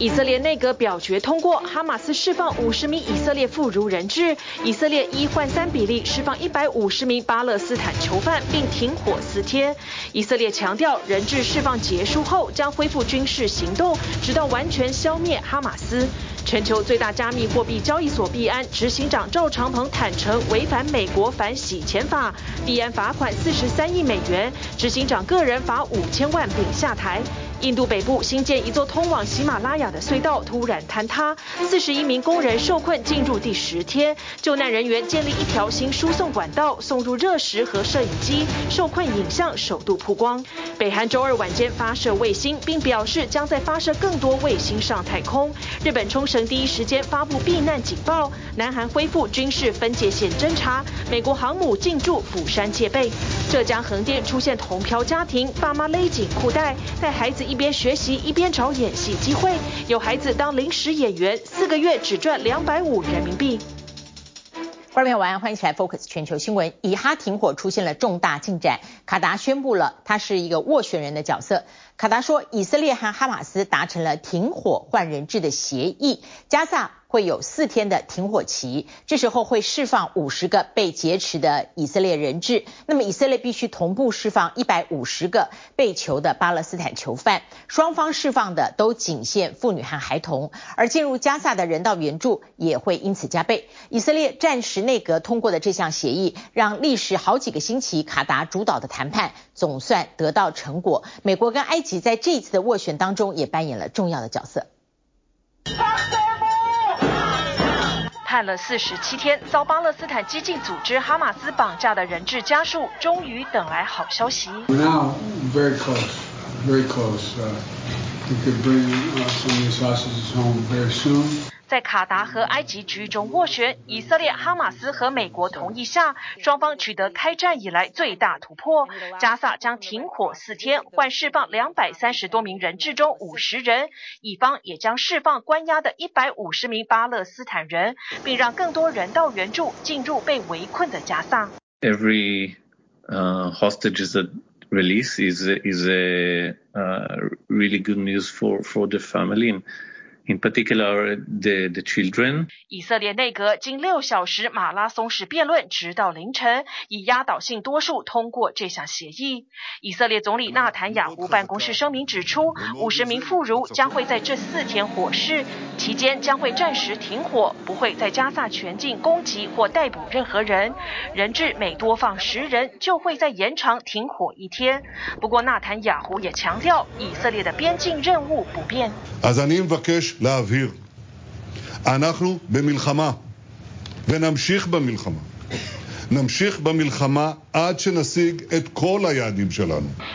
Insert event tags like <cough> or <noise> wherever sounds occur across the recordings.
以色列内阁表决通过，哈马斯释放五十名以色列妇孺人质，以色列一换三比例释放一百五十名巴勒斯坦囚犯，并停火四天。以色列强调，人质释放结束后将恢复军事行动，直到完全消灭哈马斯。全球最大加密货币交易所币安执行长赵长鹏坦承违反美国反洗钱法，币安罚款四十三亿美元，执行长个人罚五千万并下台。印度北部新建一座通往喜马拉雅的隧道突然坍塌，四十一名工人受困进入第十天，救难人员建立一条新输送管道，送入热食和摄影机，受困影像首度曝光。北韩周二晚间发射卫星，并表示将在发射更多卫星上太空。日本冲绳第一时间发布避难警报，南韩恢复军事分界线侦察，美国航母进驻釜山戒备。浙江横店出现同漂家庭，爸妈勒紧裤带带孩子。一边学习一边找演戏机会，有孩子当临时演员，四个月只赚两百五人民币。观众朋友晚安，欢迎起来 Focus 全球新闻。以哈停火出现了重大进展，卡达宣布了，他是一个斡旋人的角色。卡达说，以色列和哈马斯达成了停火换人质的协议，加萨会有四天的停火期，这时候会释放五十个被劫持的以色列人质。那么以色列必须同步释放一百五十个被囚的巴勒斯坦囚犯，双方释放的都仅限妇女和孩童，而进入加萨的人道援助也会因此加倍。以色列暂时内阁通过的这项协议，让历时好几个星期卡达主导的谈判总算得到成果。美国跟埃及。在这一次的斡旋当中，也扮演了重要的角色。看了四十七天，遭巴勒斯坦激进组织哈马斯绑架的人质家属，终于等来好消息。We could bring some of these hostages home very soon. 在卡达和埃及居中斡旋，以色列、哈马斯和美国同意下，双方取得开战以来最大突破。加萨将停火四天，换释放两百三十多名人质中五十人，以方也将释放关押的一百五十名巴勒斯坦人，并让更多人道援助进入被围困的加萨。Every, uh, hostage is a release is is a, uh, really good news for for the family. In particular, the the children. 以色列内阁经六小时马拉松式辩论，直到凌晨，以压倒性多数通过这项协议。以色列总理纳坦雅胡办公室声明指出，五十名妇孺将会在这四天火势，期间将会暂时停火，不会在加萨全境攻击或逮捕任何人。人质每多放十人，就会再延长停火一天。不过，纳坦雅胡也强调，以色列的边境任务不变。להבהיר, אנחנו במלחמה ונמשיך במלחמה.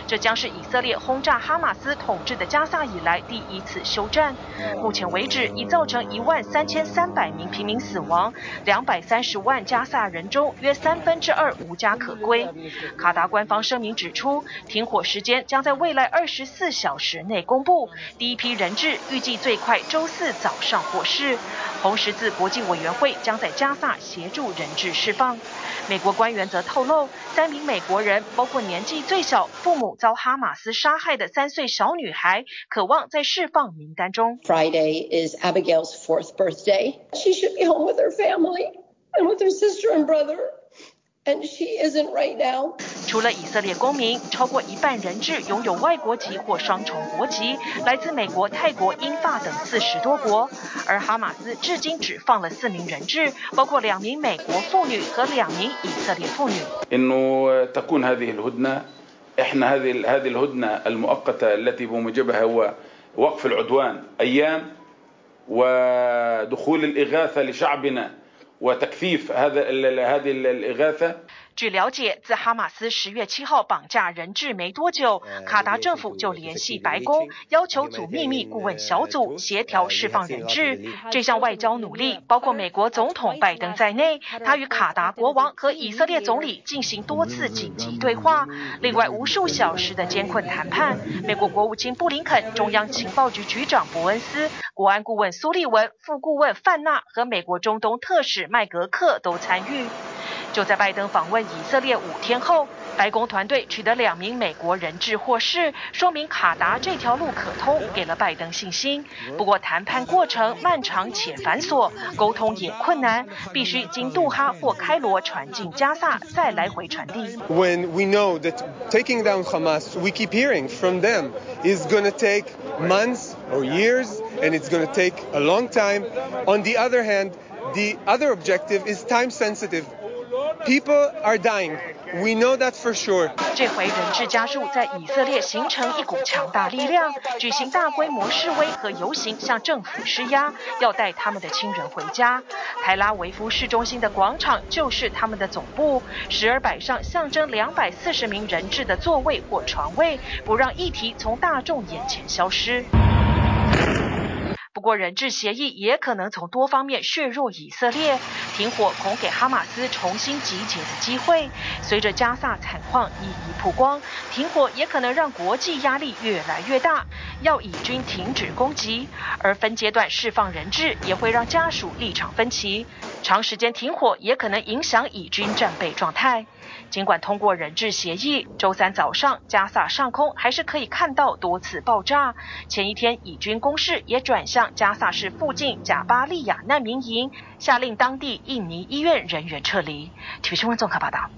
这将是以色列轰炸哈马斯统治的加萨以来第一次休战。目前为止，已造成一万三千三百名平民死亡，两百三十万加萨人中约三分之二无家可归。卡达官方声明指出，停火时间将在未来二十四小时内公布。第一批人质预计最快周四早上获释。红十字国际委员会将在加萨协助人质释放。美国官员则透露，三名美国人，包括年纪最小、父母遭哈马斯杀害的三岁小女孩，渴望在释放名单中。Friday is Abigail's fourth birthday. She should be home with her family and with her sister and brother. And she isn't right now. 除了以色列公民，超过一半人质拥有外国籍或双重国籍，来自美国、泰国、英法等四十多国。而哈马斯至今只放了四名人质，包括两名美国妇女和两名以色列妇女。إنه تكون هذه الهدنة إحنا هذه هذه الهدنة المؤقتة التي بموجبها هو وقف العدوان أيام ودخول الإغاثة لشعبنا وتكثيف هذا هذه الإغاثة 据了解，自哈马斯十月七号绑架人质没多久，卡达政府就联系白宫，要求组秘密顾问小组协调释放人质。这项外交努力包括美国总统拜登在内，他与卡达国王和以色列总理进行多次紧急对话。另外，无数小时的艰困谈判，美国国务卿布林肯、中央情报局局长伯恩斯、国安顾问苏利文、副顾问范纳和美国中东特使麦格克都参与。就在拜登访问以色列五天后， 白宫团队取得两名美国人质获释，说明卡达这条路可通，给了拜登信心。不过谈判过程漫长且繁琐，沟通也困难，必须经杜哈或开罗传进加萨，再来回传递。When we know that taking down Hamas, we keep hearing from them is going to take months or years, and it's going to take a long time. On the other hand, the other objective is time sensitive. People are dying. We know that for sure. 这回人质家属在以色列形成一股强大力量，举行大规模示威和游行，向政府施压，要带他们的亲人回家。台拉维夫市中心的广场就是他们的总部，时而摆上象征两百四十名人质的座位或床位，不让议题从大众眼前消失。不过，人质协议也可能从多方面削弱以色列。停火恐给哈马斯重新集结的机会。随着加萨惨况一一曝光，停火也可能让国际压力越来越大，要以军停止攻击。而分阶段释放人质也会让家属立场分歧。长时间停火也可能影响以军战备状态。尽管通过人质协议，周三早上加萨上空还是可以看到多次爆炸。前一天，以军攻势也转向加萨市附近贾巴利亚难民营，下令当地印尼医院人员撤离。体育新闻综合报道。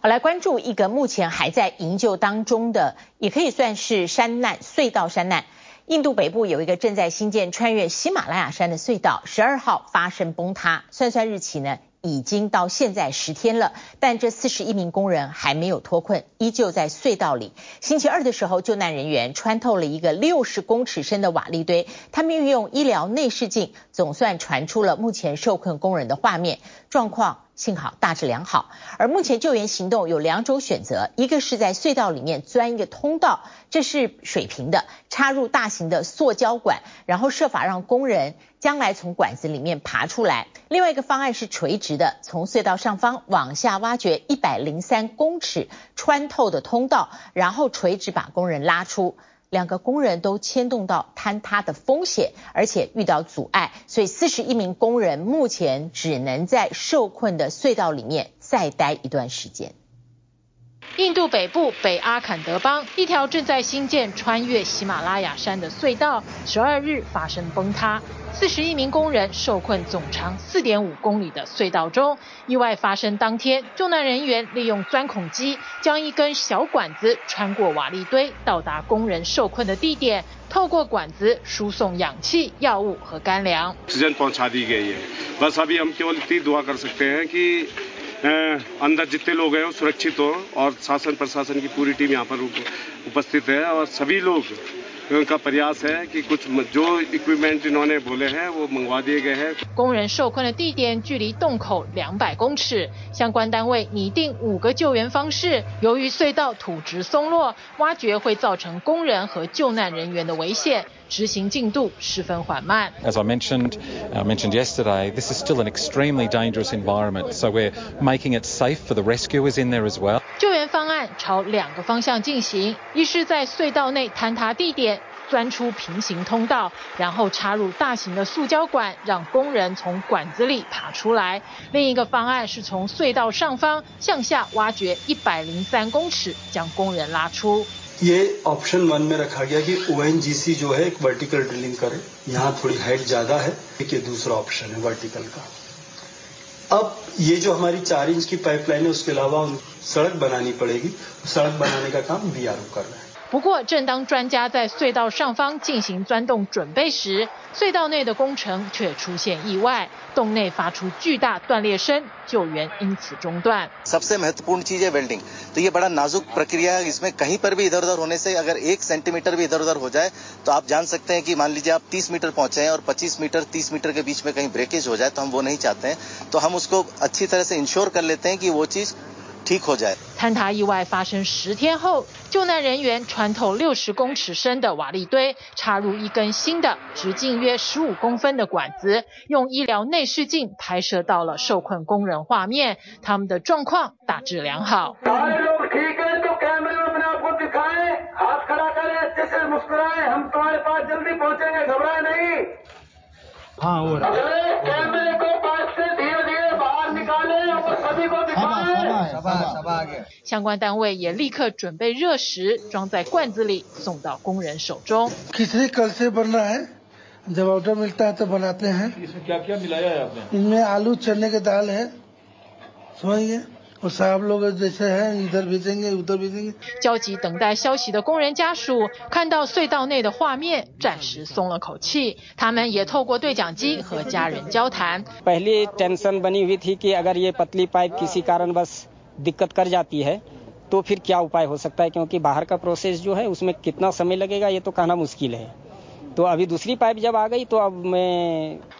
好，来关注一个目前还在营救当中的，也可以算是山难隧道山难。印度北部有一个正在新建穿越喜马拉雅山的隧道，十二号发生崩塌。算算日期呢？已经到现在十天了，但这四十一名工人还没有脱困，依旧在隧道里。星期二的时候，救难人员穿透了一个六十公尺深的瓦砾堆，他们运用医疗内视镜，总算传出了目前受困工人的画面，状况幸好大致良好。而目前救援行动有两种选择，一个是在隧道里面钻一个通道，这是水平的，插入大型的塑胶管，然后设法让工人将来从管子里面爬出来。另外一个方案是垂直的，从隧道上方往下挖掘一百零三公尺穿透的通道，然后垂直把工人拉出。两个工人都牵动到坍塌的风险，而且遇到阻碍，所以四十一名工人目前只能在受困的隧道里面再待一段时间。印度北部北阿坎德邦一条正在兴建穿越喜马拉雅山的隧道，十二日发生崩塌，四十一名工人受困总长四点五公里的隧道中。意外发生当天，救难人员利用钻孔机将一根小管子穿过瓦砾堆，到达工人受困的地点，透过管子输送氧气、药物和干粮。工人受困的地点距离洞口两百公尺，相关单位拟定五个救援方式。由于隧道土质松落，挖掘会造成工人和救难人员的危险。执行进度十分缓慢。As I mentioned, I mentioned yesterday, this is still an extremely dangerous environment, so we're making it safe for the rescuers in there as well. 救援方案朝两个方向进行，一是在隧道内坍塌地点钻出平行通道，然后插入大型的塑胶管，让工人从管子里爬出来；另一个方案是从隧道上方向下挖掘一百零三公尺，将工人拉出。ये option one में रखा गया कि ओएनजीसी जो है एक vertical drilling करे। यहाँ थोड़ी हाइट ज़्यादा है, एक ये दूसरा ऑप्शन है वर्टिकल का। अब ये जो हमारी चार इंच की पाइपलाइन है, उसके अलावा सड़क बनानी पड़ेगी। सड़क बनाने का काम बीआरओ कर रहा है। 不过，正当专家在隧道上方进行钻洞准备时，隧道内的工程却出现意外，洞内发出巨大断裂声，救援因此中断。सबसे महत्वपूर्ण चीज है वेल्डिंग, तो ये बड़ा नाजुक प्रक्रिया है, इसमें कहीं पर भी इधर-उधर होने से अगर एक सेंटीमीटर भी इधर-उधर हो जाए, तो आप जान सकते हैं कि मान लीजिए आप 30 मीटर पहुंचे हैं और 25 मीटर 30 मीटर के बीच में कहीं ब्रेकेज हो जाए, तो हम वो नहीं चाहते हैं, तो हम उसको अच्छी तरह से इंश्योर कर लेते हैं कि वो चीज ठीक हो जाए。坍塌意外发生十天后，救难人员穿透六十公尺深的瓦礫堆，插入一根新的直径约十五公分的管子，用医疗内视镜拍摄到了受困工人画面，他们的状况大致良好。 相关单位也立刻准备热食，装在罐子里送到工人手中。焦急等待消息的工人家属看到隧道内的画面，暂时松了口气。他们也透过对讲机和家人交谈。दिक्कत कर जाती है तो फिर क्या उपाय हो सकता है? क्योंकि बाहर का प्रोसेस जो है, उसमें कितना समय लगेगा, ये तो कहना मुश्किल है।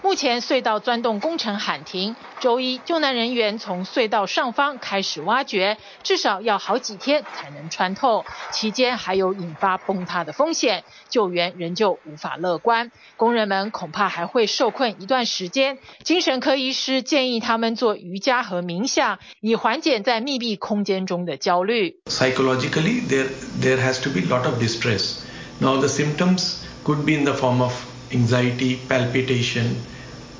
目前隧道钻洞工程喊停，周一救难人员从隧道上方开始挖掘，至少要好几天才能穿透，期间还有引发崩塌的风险，救援仍旧无法乐观。工人们恐怕还会受困一段时间。精神科医师建议他们做瑜伽和冥想，以缓解在密闭空间中的焦虑。Psychologically, there there has to be a lot of distress. Now the symptoms could be in the form of anxiety, palpitation,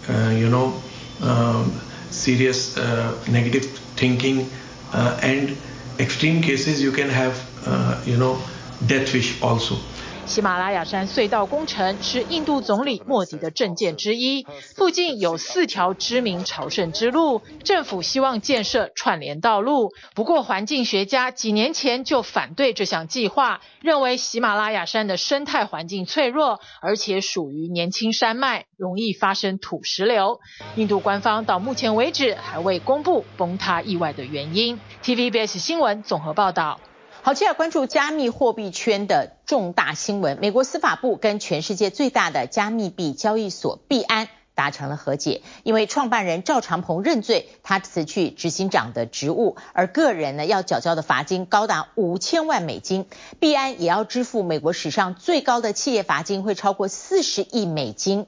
uh, you know, uh, serious uh, negative thinking, uh, and extreme cases you can have, uh, you know, death wish also. 喜马拉雅山隧道工程是印度总理莫迪的政见之一，附近有四条知名朝圣之路，政府希望建设串联道路。不过，环境学家几年前就反对这项计划，认为喜马拉雅山的生态环境脆弱，而且属于年轻山脉，容易发生土石流。印度官方到目前为止还未公布崩塌意外的原因。TVBS 新闻综合报道。好，接下来关注加密货币圈的重大新闻。美国司法部跟全世界最大的加密币交易所币安达成了和解，因为创办人赵长鹏认罪，他辞去执行长的职务，而个人呢要缴交的罚金高达五千万美金，币安也要支付美国史上最高的企业罚金，会超过四十亿美金。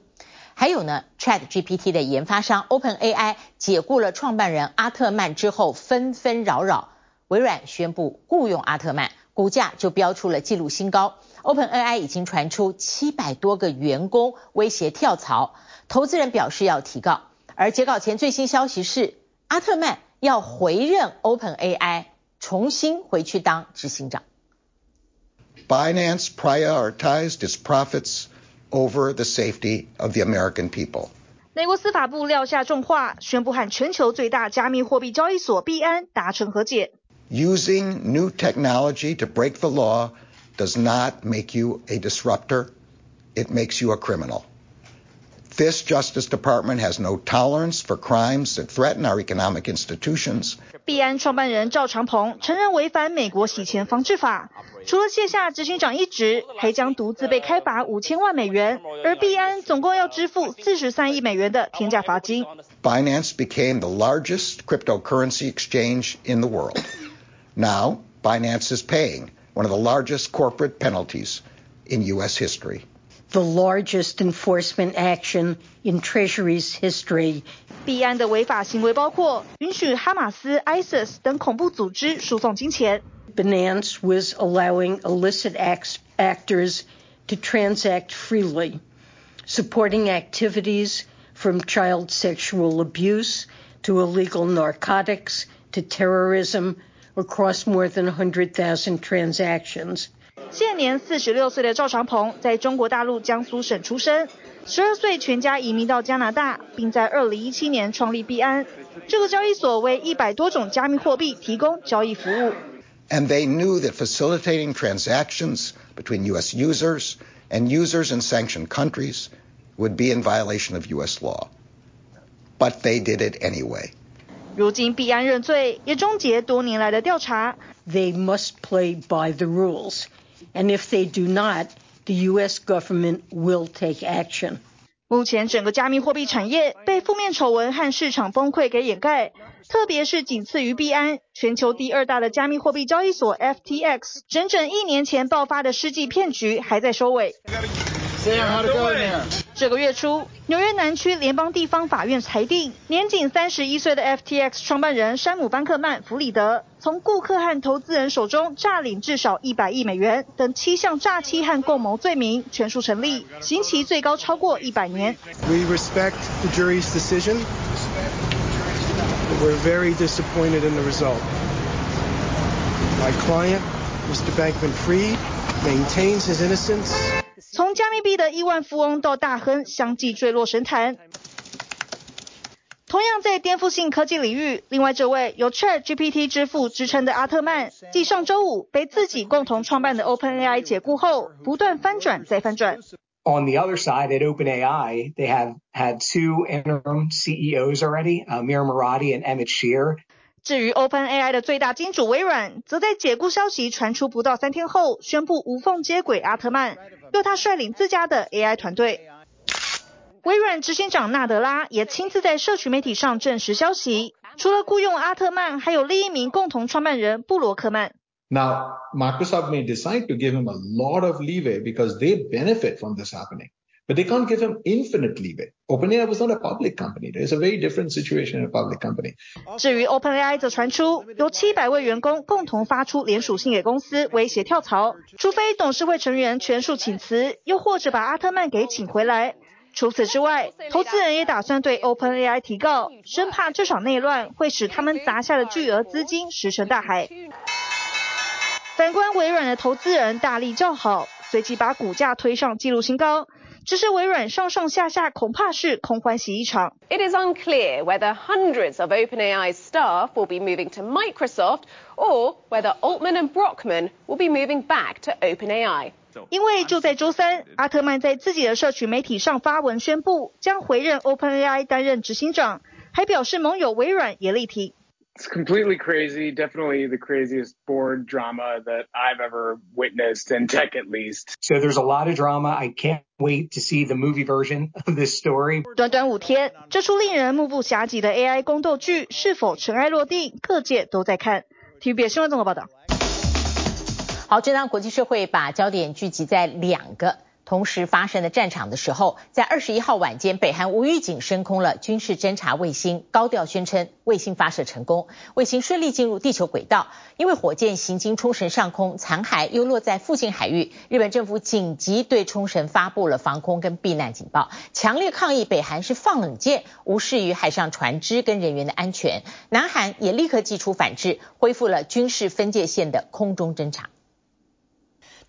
还有呢，ChatGPT 的研发商 OpenAI 解雇了创办人阿特曼之后，纷纷扰扰。微软宣布雇佣阿特曼，股价就飙出了纪录新高。OpenAI 已经传出七百多个员工威胁跳槽，投资人表示要提告。而截稿前最新消息是，阿特曼要回任 OpenAI，重新回去当执行长。Binance prioritized its profits over the safety of the American people. 美国司法部撂下重话，宣布和全球最大加密货币交易所币安达成和解。Using new technology to break the law does not make you a disruptor. It makes you a criminal. This Justice Department has no tolerance for crimes that threaten our economic institutions. 币安创办人赵长鹏承认违反美国洗钱防治法，除了卸下执行长一职，还将独自被开罚五千万美元，而币安总共要支付四十三亿美元的天价罚金。Binance became the largest cryptocurrency exchange in the world. Now, Binance is paying one of the largest corporate penalties in U.S. history. The largest enforcement action in Treasury's history. 币安的违法行为包括允许哈马斯、ISIS 等恐怖组织输送金钱。Binance was allowing illicit actors to transact freely, supporting activities from child sexual abuse to illegal narcotics to terrorism. Across more than 100,000 transactions. 现年四十六岁的赵长鹏在中国大陆江苏省出生，十二岁全家移民到加拿大，并在二零一七年创立币安。这个交易所为一百多种加密货币提供交易服务。And they knew that facilitating transactions between U.S. users and users in sanctioned countries would be in violation of U.S. law. But they did it anyway. 如今币安认罪，也终结多年来的调查。They must play by the rules, and if they do not, the U.S. government will take action. 目前整个加密货币产业被负面丑闻和市场崩溃给掩盖，特别是仅次于币安，全球第二大的加密货币交易所 FTX，整整一年前爆发的世纪骗局还在收尾。这个月初，纽约南区联邦地方法院裁定，年仅三十一岁的 FTX 创办人山姆·班克曼·弗里德，从顾客和投资人手中诈领至少一百亿美元等七项诈欺和共谋罪名，全数成立，刑期最高超过一百年。We respect the jury's decision. We're very disappointed in the result. My client, Mr. Bankman-Fried, maintains his innocence. 从加密币的亿万富翁到大亨，相继坠落神坛。同样在颠覆性科技领域，另外这位有 ChatGPT 之父之称的阿特曼，继上周五被自己共同创办的 OpenAI 解雇后，不断翻转再翻转。On the other side, at OpenAI, they have had two interim CEOs already, uh, Mira Murati and Emmett Shear. 至于 OpenAI 的最大金主微软，则在解雇消息传出不到三天后，宣布无缝接轨阿特曼，由他率领自家的 AI 团队。微软执行长纳德拉也亲自在社群媒体上证实消息，除了雇佣阿特曼，还有另一名共同创办人布罗克曼。Now, Microsoft may decide to give him a lot of leeway because they benefit from this happening. But they can't give him infinite leeway. OpenAI was not a public company. There's a very different situation in a public company. 至于 OpenAI 则传出有七百位员工共同发出联署信给公司，威胁跳槽，除非董事会成员全数请辞，又或者把阿特曼给请回来。除此之外，投资人也打算对 OpenAI 提告，生怕这场内乱会使他们砸下的巨额资金石沉大海。反观微软的投资人大力叫好，随即把股价推上纪录新高。只是微软上上下下恐怕是空欢喜一场。It is unclear whether hundreds of OpenAI staff will be moving to Microsoft or whether Altman and Brockman will be moving back to OpenAI. 因为就在周三，阿特曼在自己的社群媒体上发文宣布将回任 OpenAI 担任执行长，还表示盟友微软也力挺。It's completely crazy. Definitely the craziest board drama that I've ever witnessed in tech, at least. So there's a lot of drama. I can't wait to see the movie version of this story. 短短五天，这出令人目不暇接的 AI 宫斗剧是否尘埃落定？各界都在看。TVBS 新闻综合报道。好，正当国际社会把焦点聚集在两个。 同时发生的战场的时候，在二十一号晚间，北韩无预警升空了军事侦察卫星，高调宣称卫星发射成功，卫星顺利进入地球轨道。因为火箭行经冲绳上空，残骸又落在附近海域，日本政府紧急对冲绳发布了防空跟避难警报，强烈抗议北韩是放冷箭，无视于海上船只跟人员的安全。南韩也立刻祭出反制，恢复了军事分界线的空中侦察。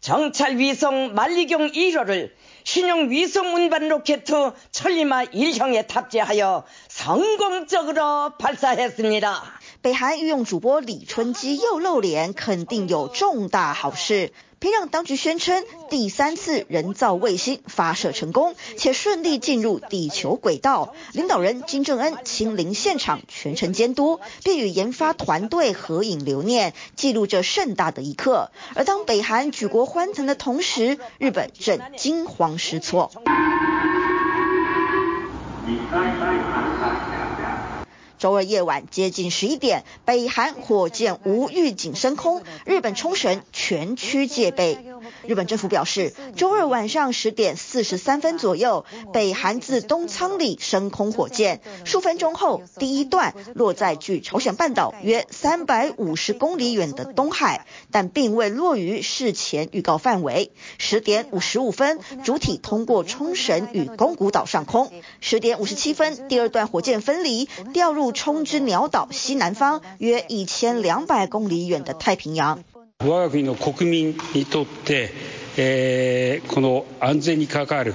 정찰 위성 만리경 1호를 신형 위성 운반 로켓 천리마 1형에 탑재하여 성공적으로 발사했습니다. 北韩御用主播李春基又露脸，肯定有重大好事。 平壤当局宣称，第三次人造卫星发射成功，且顺利进入地球轨道。领导人金正恩亲临现场，全程监督，并与研发团队合影留念，记录这盛大的一刻。而当北韩举国欢腾的同时，日本正惊慌失措。周二夜晚接近十一点，北韩火箭无预警升空，日本冲绳全区戒备。日本政府表示，周二晚上十点四十三分左右，北韩自东仓里升空火箭，数分钟后，第一段落在距朝鲜半岛约三百五十公里远的东海，但并未落于事前预告范围。十点五十五分，主体通过冲绳与宫古岛上空。十点五十七分，第二段火箭分离，掉入冲之鸟岛西南方约一千两百公里远的太平洋。我が国の国民にとって、えー、この安全に関わる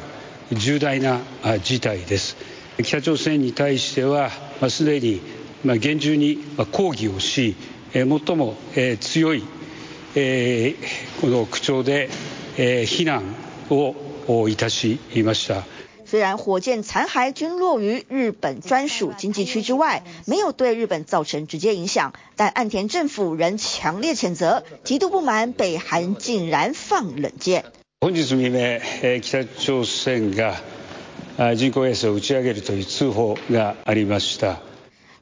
重大な事态です。北朝鲜に対しては、まあすでに严重に抗议をし、最も强いえーこの口调で非难をいたしました。虽然火箭残骸均落于日本专属经济区之外，没有对日本造成直接影响，但岸田政府仍强烈谴责，极度不满北韩竟然放冷箭。本日未明，北朝鲜が人工卫星を打ち上げるという通报がありました。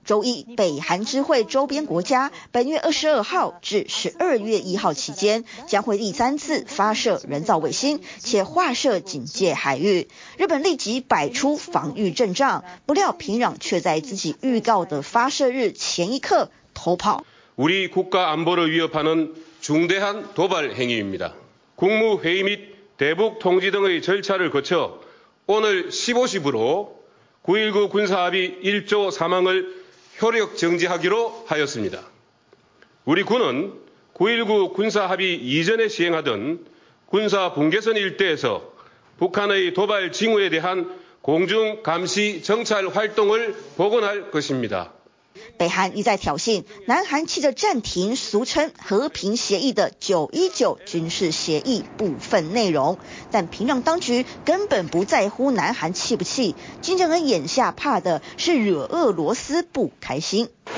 周一，北韩知会周边国家本月二十二号至十二月一号期间将会第三次发射人造卫星，且划设警戒海域。日本立即摆出防御阵仗，不料平壤却在自己预告的发射日前一刻偷跑。 우리 국가 안보를 위협하는 중대한 도발 행위입니다. 국무회의 및 대북 통지 등의 절차를 거쳐 오늘 15시부로 9.19 군사합의 1조 3항을 효력 정지하기로 하였습니다. 우리 군은 9.19 군사합의 이전에 시행하던 군사 분계선 일대에서 북한의 도발 징후에 대한 공중 감시 정찰 활동을 복원할 것입니다。 北韩一再挑衅，南韩气着暂停，俗称和平协议的九一九军事协议部分内容，但平壤当局根本不在乎南韩气不气，金正恩眼下怕的是惹俄罗斯不开心。<coughs>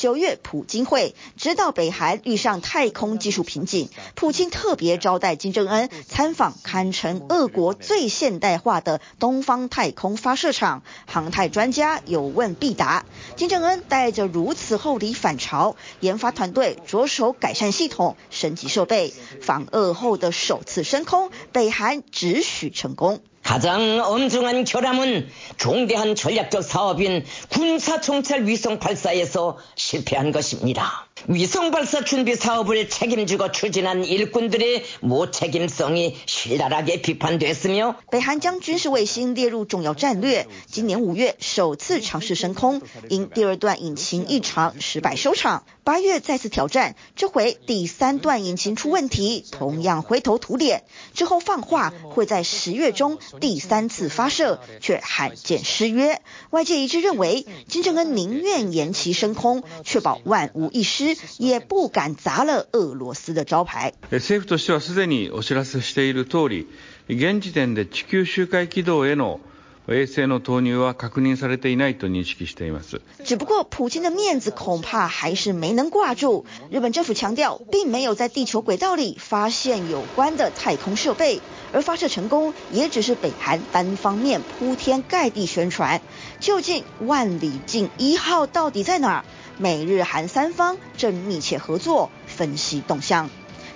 九月普京会，直到北韩遇上太空技术瓶颈，普京特别招待金正恩参访堪称俄国最现代化的东方太空发射场，航太专家有问必答。金正恩带着如此厚礼返朝，研发团队着手改善系统、升级设备，访俄后的首次升空，北韩只许成功。 가장 엄중한 결함은 중대한 전략적 사업인 군사정찰 위성 발사에서 실패한 것입니다. 위성 발사 준비 사업을 책임지고 추진한 일꾼들의 무책임성이 신랄하게 비판됐으며 北韩将军事卫星列入重要战略，今年五月首次尝试升空，因第二段引擎异常失败收场。八月再次挑战，这回第三段引擎出问题，同样灰头土脸。之后放话会在十月中第三次发射，却罕见失约。外界一致认为，金正恩宁愿延期升空，确保万无一失， 也不敢砸了俄罗斯的招牌。政府としてはすでにお知らせしている通り、现时点で地球周回轨道への卫星の投入は确认されていないと认识しています。只不过，普京的面子恐怕还是没能挂住。日本政府强调，并没有在地球轨道里发现有关的太空设备，而发射成功也只是北韩单方面铺天盖地宣传。究竟万里镜一号到底在哪儿？ 美日韩三方正密切合作分析动向。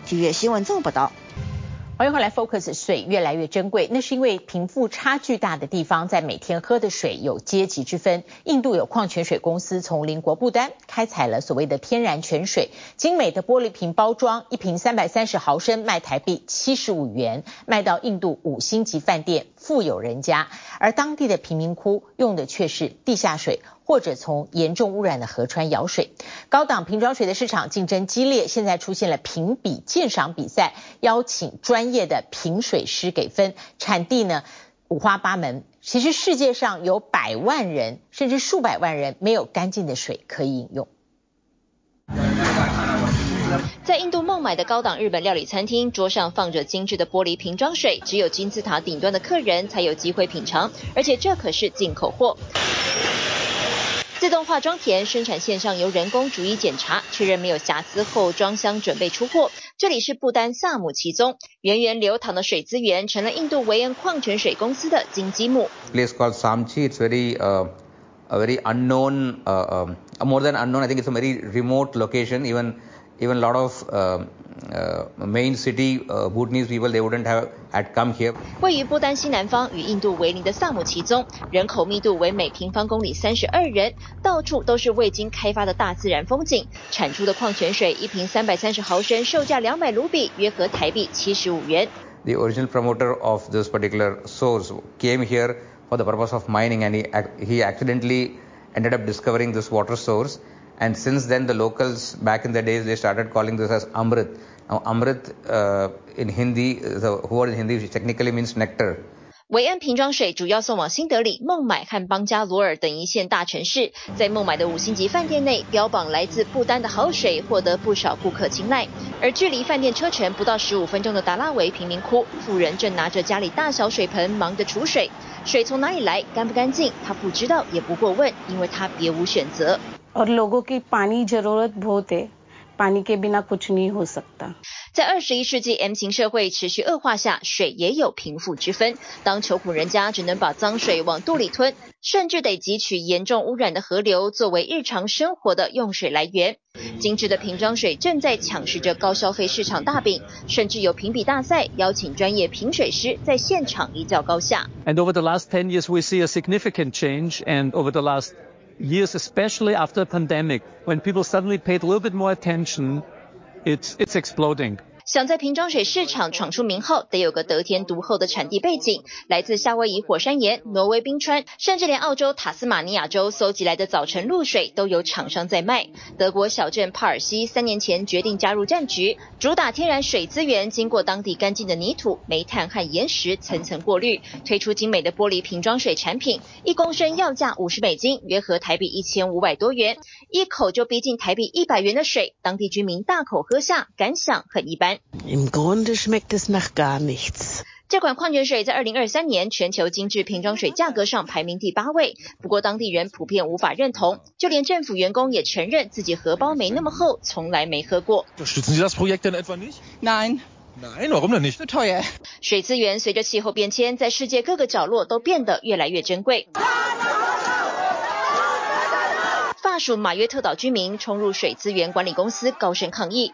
体育新闻综合报道。欢迎回来，Focus 水越来越珍贵，那是因为贫富差距大的地方，在每天喝的水有阶级之分。印度有矿泉水公司从邻国不丹开采了所谓的天然泉水，精美的玻璃瓶包装，一瓶三百三十毫升卖台币七十五元，卖到印度五星级饭店、富有人家，而当地的贫民窟用的却是地下水。或者从严重污染的河川舀水，高档瓶装水的市场竞争激烈，现在出现了评比鉴赏比赛，邀请专业的评水师给分，产地呢五花八门。其实世界上有百万人甚至数百万人没有干净的水可以饮用。在印度孟买的高档日本料理餐厅，桌上放着精致的玻璃瓶装水，只有金字塔顶端的客人才有机会品尝，而且这可是进口货。自动化装填，生产线上由人工逐一检查，确认没有瑕疵后装箱准备出货。这里是不丹萨姆其宗，源源流淌的水资源成了印度维恩矿泉水公司的金鸡母。Place called Samchi, it's very, uh, a very unknown, uh, uh, more than unknown. I think it's a very remote location. Even, even a lot of, uh, uh, main city, uh, Bhutanese people, they wouldn't have had come here. 位于不丹西南方与印度为邻的萨姆齐宗，人口密度为每平方公里三十二人，到处都是未经开发的大自然风景。产出的矿泉水一瓶三百三十毫升，售价两百卢比，约合台币七十五元。The original promoter of this particular source came here for the purpose of mining, and he he accidentally ended up discovering this water source. And since then, the locals back in the days they started calling this as Amrit. Now, Amrit uh, in Hindi, the word in Hindi technically means nectar. 维恩瓶装水主要送往新德里、孟买和邦加罗尔等一线大城市。在孟买的五星级饭店内，标榜来自不丹的好水，获得不少顾客青睐。而距离饭店车程不到十五分钟的达拉维贫民窟，富人正拿着家里大小水盆忙着储水。水从哪里来，干不干净，他不知道也不过问，因为他别无选择。और लोगों की पानी जरूरत बहुत है पानी के बिना कुछ नहीं हो सकता。在二十一世纪 M 型社会持续恶化下，水也有贫富之分。当穷苦人家只能把脏水往肚里吞，甚至得汲取严重污染的河流作为日常生活的用水来源。精致的瓶装水正在抢食着高消费市场大饼，甚至有评比大赛，邀请专业评水师在现场一较高下。And over the last ten years, we see a significant change. And over the last years, especially after the pandemic, when people suddenly paid a little bit more attention, it's it's exploding. 想在瓶装水市场闯出名号，得有个得天独厚的产地背景，来自夏威夷火山岩、挪威冰川，甚至连澳洲塔斯马尼亚州搜集来的早晨露水都有厂商在卖。德国小镇帕尔西三年前决定加入战局，主打天然水资源，经过当地干净的泥土、煤炭和岩石层层过滤，推出精美的玻璃瓶装水产品，一公升要价五十美金，约合台币一千五百多元，一口就逼近台币一百元的水，当地居民大口喝下，感想很一般。这款矿泉水在二零二三年全球精致瓶装水价格上排名第八位，不过当地人普遍无法认同，就连政府员工也承认自己荷包没那么厚，从来没喝过。水资源随着气候变迁，在世界各个角落都变得越来越珍贵。法属马约特岛居民冲入水资源管理公司，高声抗议。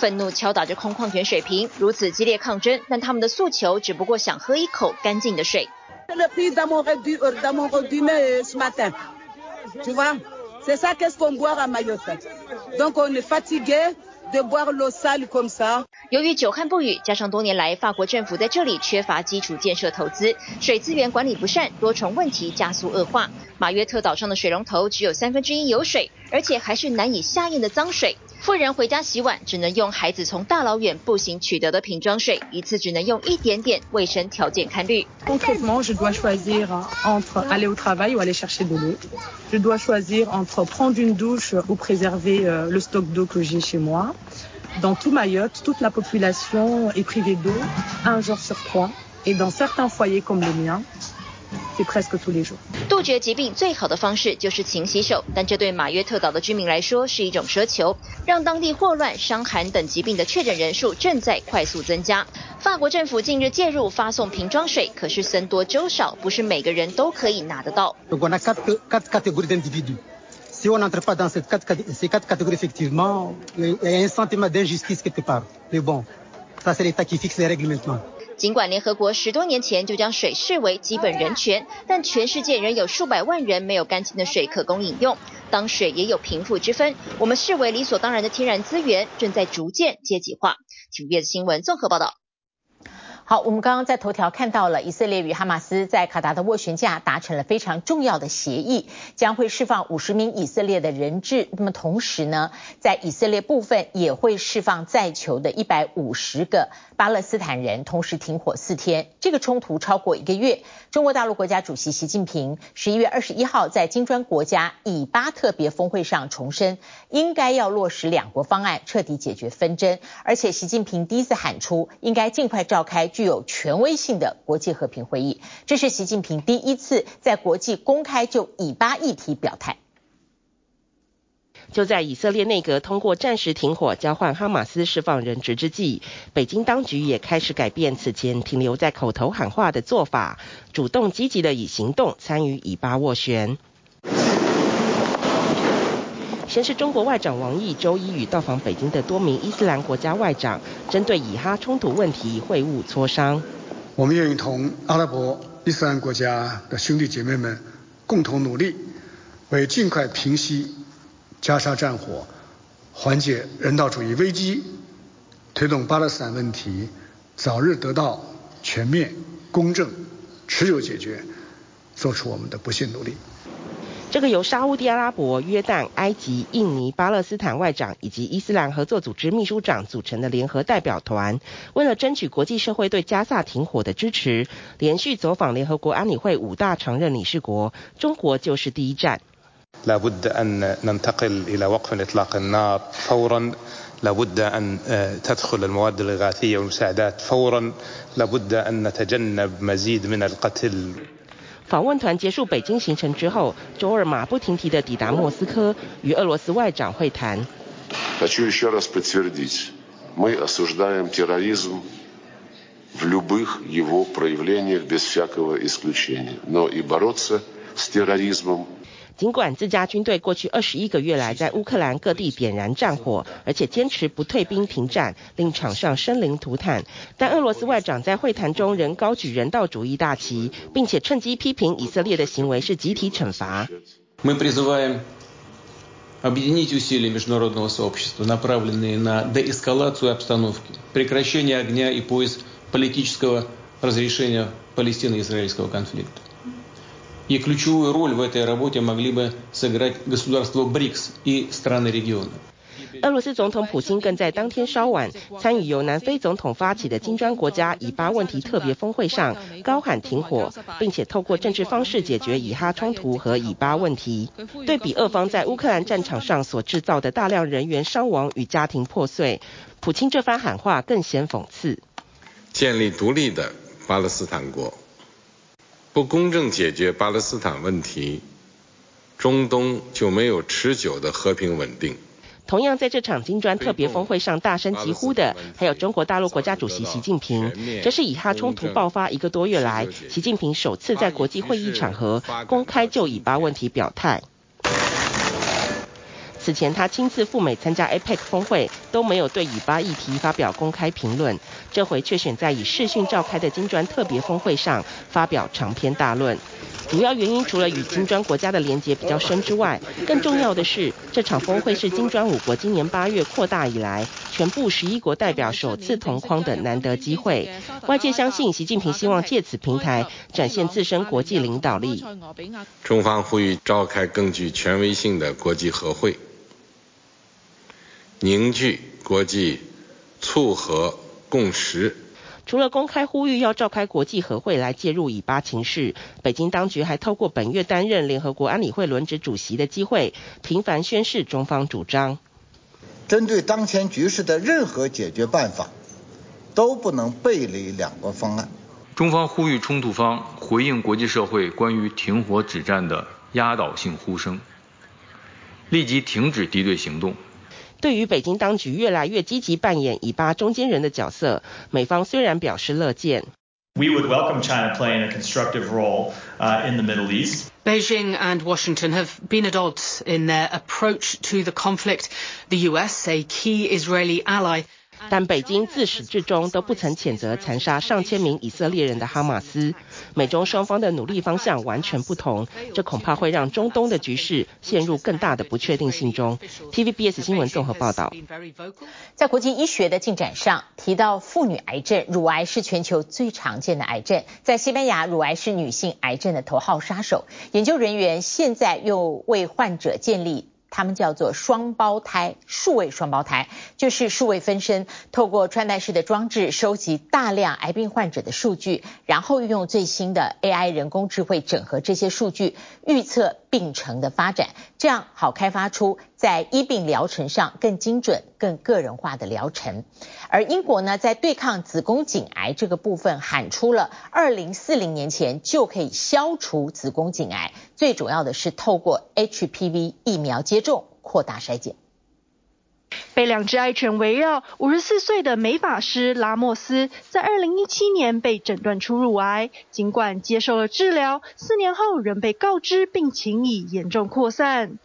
愤怒敲打着空矿泉水瓶，如此激烈抗争，但他们的诉求只不过想喝一口干净的水。由于久旱不雨，加上多年来法国政府在这里缺乏基础建设投资，水资源管理不善，多重问题加速恶化。马约特岛上的水龙头只有三分之一有水，而且还是难以下咽的脏水。妇人回家洗碗，只能用孩子从大老远步行取得的瓶装水，一次只能用一点点，卫生条件堪虑。 杜绝疾病最好的方式就是勤洗手，但这对马约特岛的居民来说是一种奢求，让当地霍乱、伤寒等疾病的确诊人数正在快速增加。法国政府近日介入发送瓶装水，可是僧多粥少，不是每个人都可以拿得到。尽管联合国十多年前就将水视为基本人权，但全世界仍有数百万人没有干净的水可供饮用。当水也有贫富之分，我们视为理所当然的天然资源正在逐渐阶级化。请月子新闻综合报道。好，我们刚刚在头条看到了以色列与哈马斯在卡达的斡旋下达成了非常重要的协议，将会释放五十名以色列的人质。那么同时呢，在以色列部分也会释放在囚的一百五十个巴勒斯坦人，同时停火四天。这个冲突超过一个月。中国大陆国家主席习近平十一月二十一号在金砖国家以巴特别峰会上重申，应该要落实两国方案，彻底解决纷争。而且习近平第一次喊出，应该尽快召开具有权威性的国际和平会议，这是习近平第一次在国际公开就以巴议题表态。就在以色列内阁通过暂时停火、交换哈马斯释放人质之际，北京当局也开始改变此前停留在口头喊话的做法，主动积极的以行动参与以巴斡旋。先是中国外长王毅周一与到访北京的多名伊斯兰国家外长，针对以哈冲突问题会晤磋商。我们愿意同阿拉伯伊斯兰国家的兄弟姐妹们共同努力，为尽快平息加沙战火、缓解人道主义危机、推动巴勒斯坦问题早日得到全面、公正、持久解决，做出我们的不懈努力。这个由沙乌地阿拉伯、约旦、埃及、印尼、巴勒斯坦外长以及伊斯兰合作组织秘书长组成的联合代表团，为了争取国际社会对加萨停火的支持，连续走访联合国安理会五大常任理事国，中国就是第一站。访问团结束北京行程之后，周二马不停蹄地抵达莫斯科，与俄罗斯外长会谈。尽管自家军队过去二十一个月来在乌克兰各地点燃战火，而且坚持不退兵停战，令场上生灵涂炭，但俄罗斯外长在会谈中仍高举人道主义大旗，并且趁机批评以色列的行为是集体惩罚。 объединить усилия международного сообщества, направленные на деэскалацию обстановки, прекращение огня и поиск политического разрешения палестино-израильского конфликта. И ключевую роль в этой работе могли бы сыграть государства БРИКС и страны региона. 俄罗斯总统普京更在当天稍晚参与由南非总统发起的金砖国家以巴问题特别峰会上，高喊停火，并且透过政治方式解决以哈冲突和以巴问题。对比俄方在乌克兰战场上所制造的大量人员伤亡与家庭破碎，普京这番喊话更显讽刺。建立独立的巴勒斯坦国， 不公正解决巴勒斯坦问题，中东就没有持久的和平稳定。同样在这场金砖特别峰会上大声疾呼的，还有中国大陆国家主席习近平。这是以哈冲突爆发一个多月来，习近平首次在国际会议场合公开就以巴问题表态。此前他亲自赴美参加 APEC 峰会，都没有对以巴议题发表公开评论。这回却选在以视讯召开的金砖特别峰会上发表长篇大论。主要原因除了与金砖国家的连结比较深之外，更重要的是，这场峰会是金砖五国今年八月扩大以来，全部十一国代表首次同框的难得机会。外界相信，习近平希望借此平台展现自身国际领导力。中方呼吁召开更具权威性的国际和会，凝聚国际促和共识。除了公开呼吁要召开国际和会来介入以巴情势，北京当局还透过本月担任联合国安理会轮值主席的机会，频繁宣示中方主张。针对当前局势的任何解决办法，都不能背离两国方案。中方呼吁冲突方回应国际社会关于停火止战的压倒性呼声，立即停止敌对行动。对于北京当局越来越积极扮演以巴中间人的角色，美方虽然表示乐见。We would welcome China playing a constructive role in the Middle East. Beijing and Washington have been at odds in their approach to the conflict. The U.S., a key Israeli ally. 但北京自始至终都不曾谴责残杀上千名以色列人的哈马斯，美中双方的努力方向完全不同，这恐怕会让中东的局势陷入更大的不确定性中。TVBS 新闻综合报道。在国际医学的进展上，提到妇女癌症，乳癌是全球最常见的癌症，在西班牙，乳癌是女性癌症的头号杀手。研究人员现在又为患者建立。他们叫做双胞胎，数位双胞胎就是数位分身，透过穿戴式的装置收集大量癌病患者的数据，然后运用最新的 AI 人工智慧整合这些数据，预测病程的发展，这样好开发出在医病疗程上更精准、更个人化的疗程。而英国呢，在对抗子宫颈癌这个部分喊出了二零四零年前就可以消除子宫颈癌，最主要的是透过 HPV 疫苗接种扩大筛检。被两只爱犬围绕，五十四岁的美法师拉莫斯在二零一七年被诊断出乳癌，尽管接受了治疗，四年后仍被告知病情已严重扩散。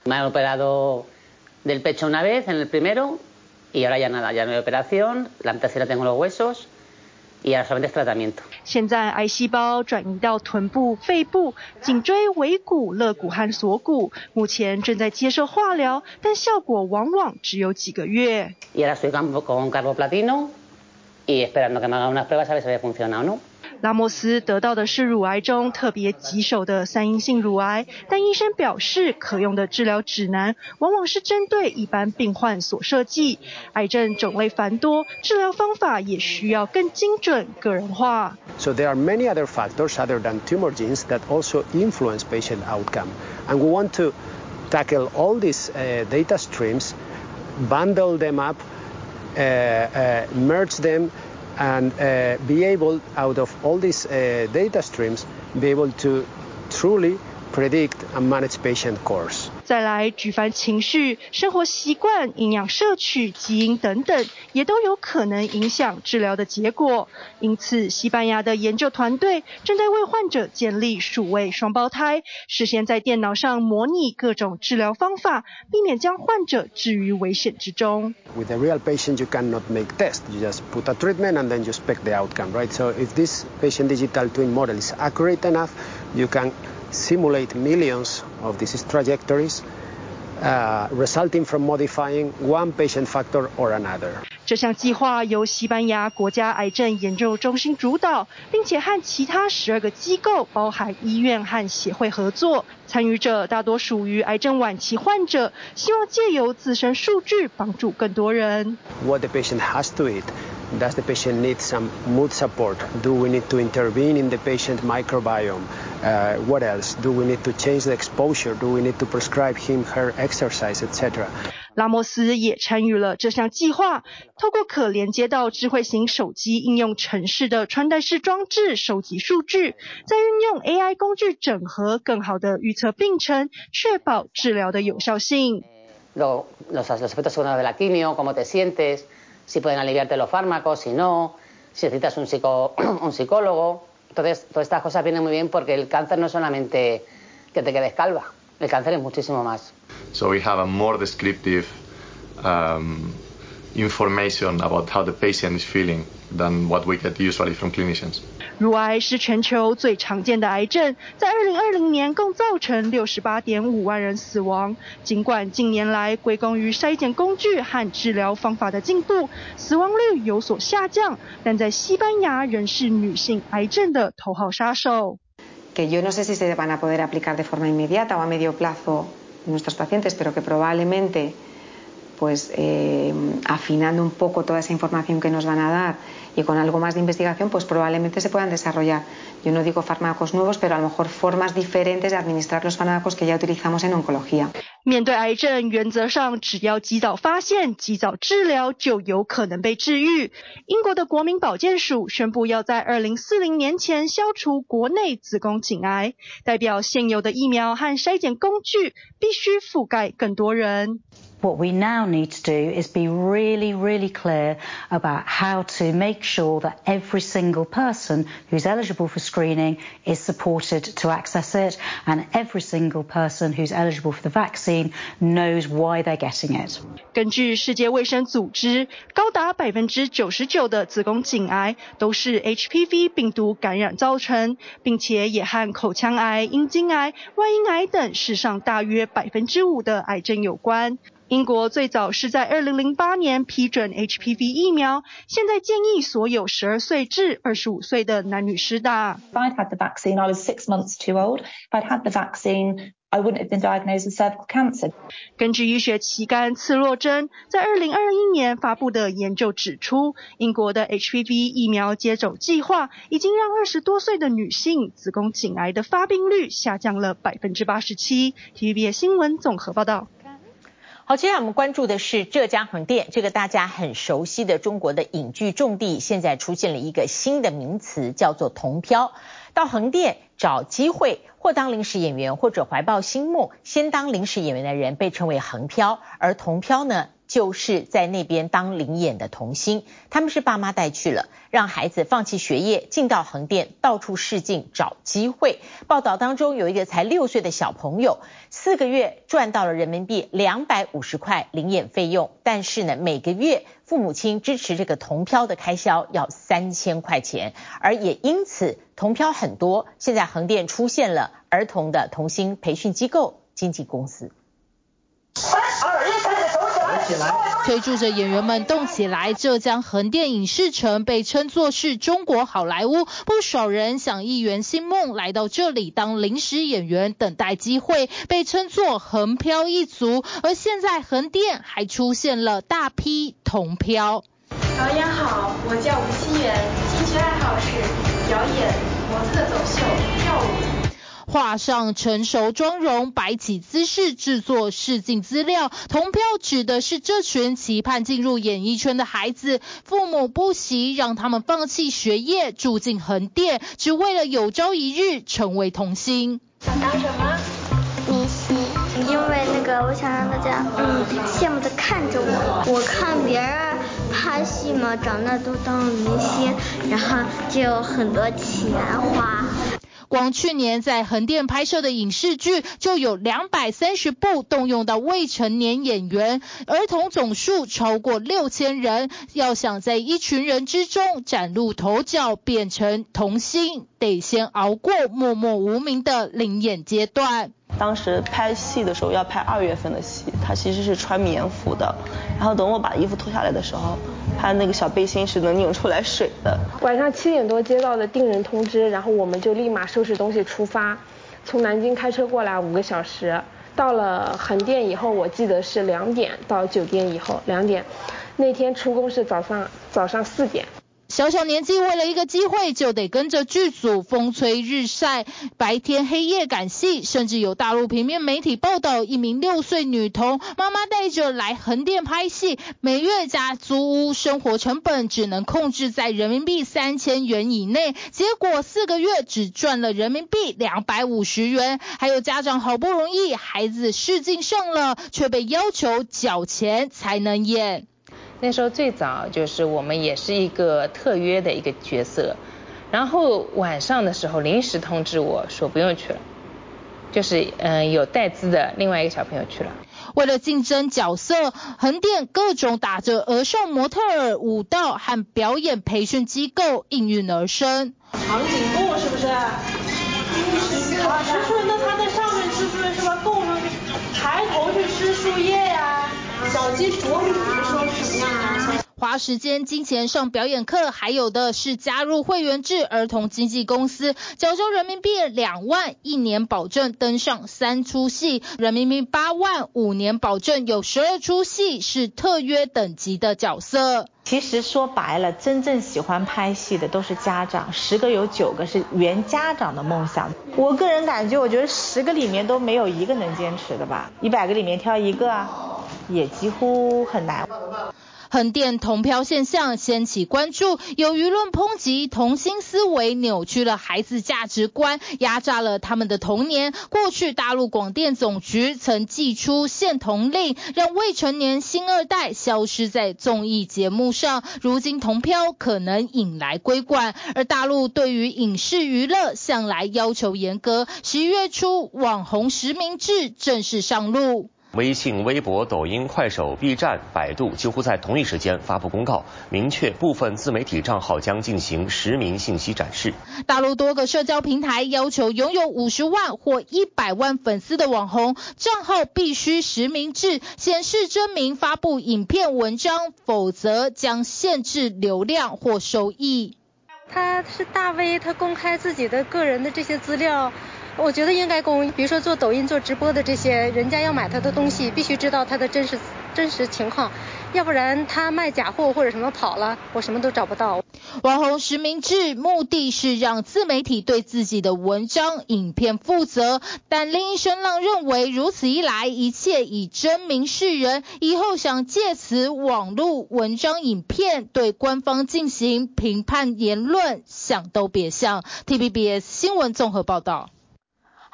现在癌细胞转移到臀部、肺部、颈椎、尾骨、肋骨和锁骨，目前正在接受化疗，但效果往往只有几个月。拉莫斯得到的是乳癌中特别棘手的三阴性乳癌，但医生表示，可用的治疗指南往往是针对一般病患所设计。癌症种类繁多，治疗方法也需要更精准、个人化。So there are many other factors other than tumor genes that also influence patient outcome, and we want to tackle all these data streams, bundle them up, merge them. And uh, be able, out of all these uh, data streams, be able to truly predict and manage patient course. 再来，举凡情绪、生活习惯、营养摄取、基因等等，也都有可能影响治疗的结果。因此，西班牙的研究团队正在为患者建立数位双胞胎，事先在电脑上模拟各种治疗方法，避免将患者置于危险之中。With a real patient, you cannot make tests. You just put a treatment and then you expect the outcome, right? So if this patient digital twin model is accurate enough, you can simulate millions of disease trajectories uh, resulting from modifying one patient factor or another. 这项计划由西班牙国家癌症研究中心主导，并且和其他十二个机构，包含医院和协会合作。参与者大多属于癌症晚期患者，希望借由自身数据帮助更多人。What the patient has to eat. Does the patient need some mood support? Do we need to intervene in the patient microbiome? Uh, what else? Do we need to change the exposure? Do we need to prescribe him her exercise, etc.? 拉莫斯也参与了这项计划，透过可连接到智慧型手机应用城市的穿戴式装置收集数据，再运用 AI 工具整合，更好的预测病程，确保治疗的有效性。Los, los aspectos secundarios de la quimio, cómo te sientes, si pueden aliviarte los fármacos, si no, si necesitas un, psico, <coughs> un psicólogo. Entonces, todas estas cosas vienen muy bien porque el cáncer no es solamente que te quedes calva, el cáncer es muchísimo más. So we have a more descriptive um, information about how the patient is feeling Than what we get usually from clinicians. 乳癌是全球最常见的癌症，在二零二零年共造成六十八点五万人死亡。尽管近年来归功于筛检工具和治疗方法的进步，死亡率有所下降，但在西班牙仍是女性癌症的头号杀手。Que yo no sé si se van a poder aplicar de forma inmediata o a medio plazo en nuestros pacientes, pero que probablemente, pues eh, afinando un poco toda esa información que nos van a dar y con algo más de investigación, pues probablemente se puedan desarrollar, yo no digo fármacos nuevos, pero a lo mejor formas diferentes de administrar los fármacos que ya utilizamos en oncología. 面对癌症，原则上只要及早发现、及早治疗，就有可能被治愈。英国的国民保健署宣布，要在二零四零年前消除国内子宫颈癌，代表现有的疫苗和筛检工具必须覆盖更多人。 What we now need to do is be really, really clear about how to make sure that every single person who's eligible for screening is supported to access it, and every single person who's eligible for the vaccine knows why they're getting it. 根据世界卫生组织，高达百分之九十九的子宫颈癌都是 HPV 病毒感染造成，并且也和口腔癌、阴茎癌、外阴癌等世上大约百分之五的癌症有关。 英国最早是在2008年批准 HPV 疫苗，现在建议所有12岁至25岁的男女施打。If I'd had the vaccine, I was six months too old. If I'd had the vaccine, I wouldn't have been diagnosed with cervical cancer. 根据医学期刊《刺络针》在二零二一年发布的研究指出，英国的 HPV 疫苗接种计划已经让二十多岁的女性子宫颈癌的发病率下降了百分之八十七。TVBS 新闻综合报道。好，接下来我们关注的是浙江横店，这个大家很熟悉的中国的影剧重地，现在出现了一个新的名词，叫做“同漂”。到横店找机会，或当临时演员，或者怀抱新梦，先当临时演员的人被称为横漂，而同漂呢？就是在那边当临演的童星，他们是爸妈带去了，让孩子放弃学业，进到横店到处试镜找机会。报道当中有一个才六岁的小朋友，四个月赚到了人民币两百五十块临演费用，但是呢，每个月父母亲支持这个同漂的开销要三千块钱，而也因此同漂很多。现在横店出现了儿童的童星培训机构经纪公司。推助着演员们动起来。浙江横店影视城被称作是中国好莱坞，不少人想一圆心梦，来到这里当临时演员，等待机会，被称作横漂一族。而现在横店还出现了大批同漂。导演好，我叫吴希元，兴趣爱好是表演、模特走秀、跳舞。画上成熟妆容，摆起姿势，制作试镜资料。同票指的是这群期盼进入演艺圈的孩子，父母不惜让他们放弃学业，住进横店，只为了有朝一日成为童星。想当什么？明星，因为那个我想让大家嗯羡慕的看着我。我看别人拍戏嘛，长大都当了明星，然后就有很多钱花。光去年在横店拍摄的影视剧就有两百三十部，动用到未成年演员，儿童总数超过六千人。要想在一群人之中崭露头角，变成童星，得先熬过默默无名的灵演阶段。当时拍戏的时候要拍二月份的戏，他其实是穿棉服的，然后等我把衣服脱下来的时候，他那个小背心是能拧出来水的。晚上七点多接到的定人通知，然后我们就立马收拾东西出发，从南京开车过来五个小时，到了横店以后，我记得是两点到酒店以后两点，那天出工是早上早上四点。小小年纪，为了一个机会，就得跟着剧组风吹日晒，白天黑夜赶戏，甚至有大陆平面媒体报道，一名六岁女童妈妈带着来横店拍戏，每月加租屋，生活成本只能控制在人民币三千元以内，结果四个月只赚了人民币两百五十元。还有家长好不容易孩子试镜上了，却被要求缴钱才能演。那时候最早就是我们也是一个特约的一个角色，然后晚上的时候临时通知我说不用去了，就是嗯有带资的另外一个小朋友去了。为了竞争角色，横店各种打着儿少模特儿、舞蹈和表演培训机构应运而生。长颈鹿是不是？啊，吃树，那它在上面吃树叶是不是够上去？抬头去吃树叶呀？小鸡啄米？花时间金钱上表演课，还有的是加入会员制儿童经纪公司，缴交人民币两万，一年保证登上三出戏；人民币八万，五年保证有十二出戏是特约等级的角色。其实说白了，真正喜欢拍戏的都是家长，十个有九个是原家长的梦想。我个人感觉，我觉得十个里面都没有一个能坚持的吧，一百个里面挑一个啊，也几乎很难。横店同漂现象掀起关注，有舆论抨击童心思维扭曲了孩子价值观，压榨了他们的童年。过去大陆广电总局曾祭出限童令，让未成年星二代消失在综艺节目上。如今同漂可能引来规管，而大陆对于影视娱乐向来要求严格。十一月初，网红实名制正式上路。微信、微博、抖音、快手、B 站、百度几乎在同一时间发布公告，明确部分自媒体账号将进行实名信息展示。大陆多个社交平台要求拥有五十万或一百万粉丝的网红账号必须实名制，显示真名发布影片、文章，否则将限制流量或收益。他是大 V，他公开自己的个人的这些资料。我觉得应该公，比如说做抖音、做直播的这些，人家要买他的东西，必须知道他的真实真实情况，要不然他卖假货或者什么跑了，我什么都找不到。网红实名制目的是让自媒体对自己的文章、影片负责，但另一声浪认为，如此一来，一切以真名示人，以后想借此网络文章、影片对官方进行评判言论，想都别想。TVBS 新闻综合报道。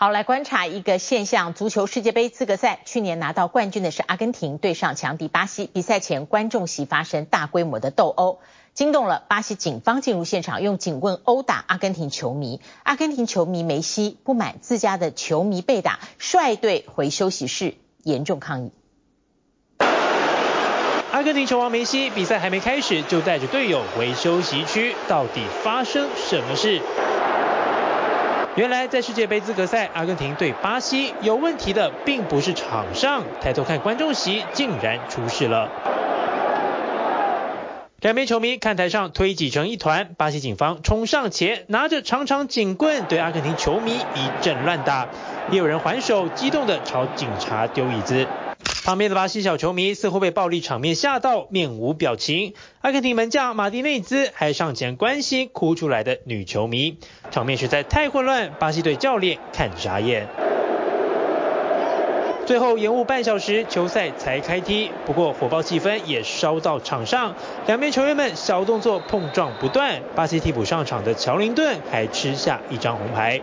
好，来观察一个现象：足球世界杯资格赛，去年拿到冠军的是阿根廷对上强敌巴西。比赛前，观众席发生大规模的斗殴，惊动了巴西警方进入现场，用警棍殴打阿根廷球迷。阿根廷球迷梅西不满自家的球迷被打，率队回休息室严重抗议。阿根廷球王梅西比赛还没开始，就带着队友回休息区，到底发生什么事？原来在世界杯资格赛，阿根廷对巴西有问题的，并不是场上，抬头看观众席，竟然出事了。两边球迷看台上推挤成一团，巴西警方冲上前，拿着长长警棍对阿根廷球迷一阵乱打，也有人还手，激动的朝警察丢椅子。旁边的巴西小球迷似乎被暴力场面吓到，面无表情。阿根廷门将马蒂内兹还上前关心哭出来的女球迷，场面实在太混乱，巴西队教练看傻眼。最后延误半小时，球赛才开踢。不过火爆气氛也烧到场上，两边球员们小动作碰撞不断，巴西替补上场的乔林顿还吃下一张红牌。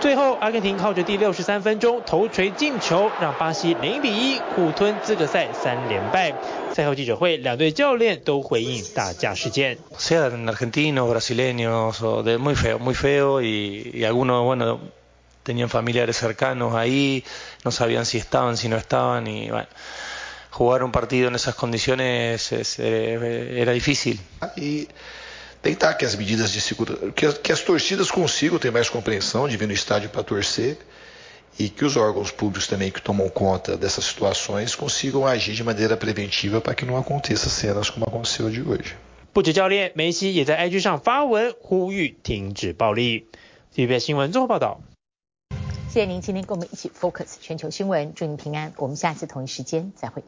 最后，阿根廷靠着第六十三分钟头锤进球，让巴西零比一苦吞资格赛三连败。赛后记者会，两队教练都回应打架事件。Sean argentinos, brasileños, muy feo, muy feo y, y algunos bueno tenían familiares cercanos ahí, no sabían si estaban, si no estaban y bueno. Jugar un partido en esas condiciones es, eh, era difícil. tentar que as medidas de segurança, que, que as torcidas consigam ter mais compreensão de vir no estádio para torcer e que os órgãos públicos também que tomam conta dessas situações consigam agir de maneira preventiva para que não aconteça cenas como aconteceu de hoje. 不止教练，梅西也在 IG 上发文呼吁停止暴力。TVB 新闻综合报道。谢谢您今天跟我们一起 focus 全球新闻，祝您平安。我们下次同一时间再会。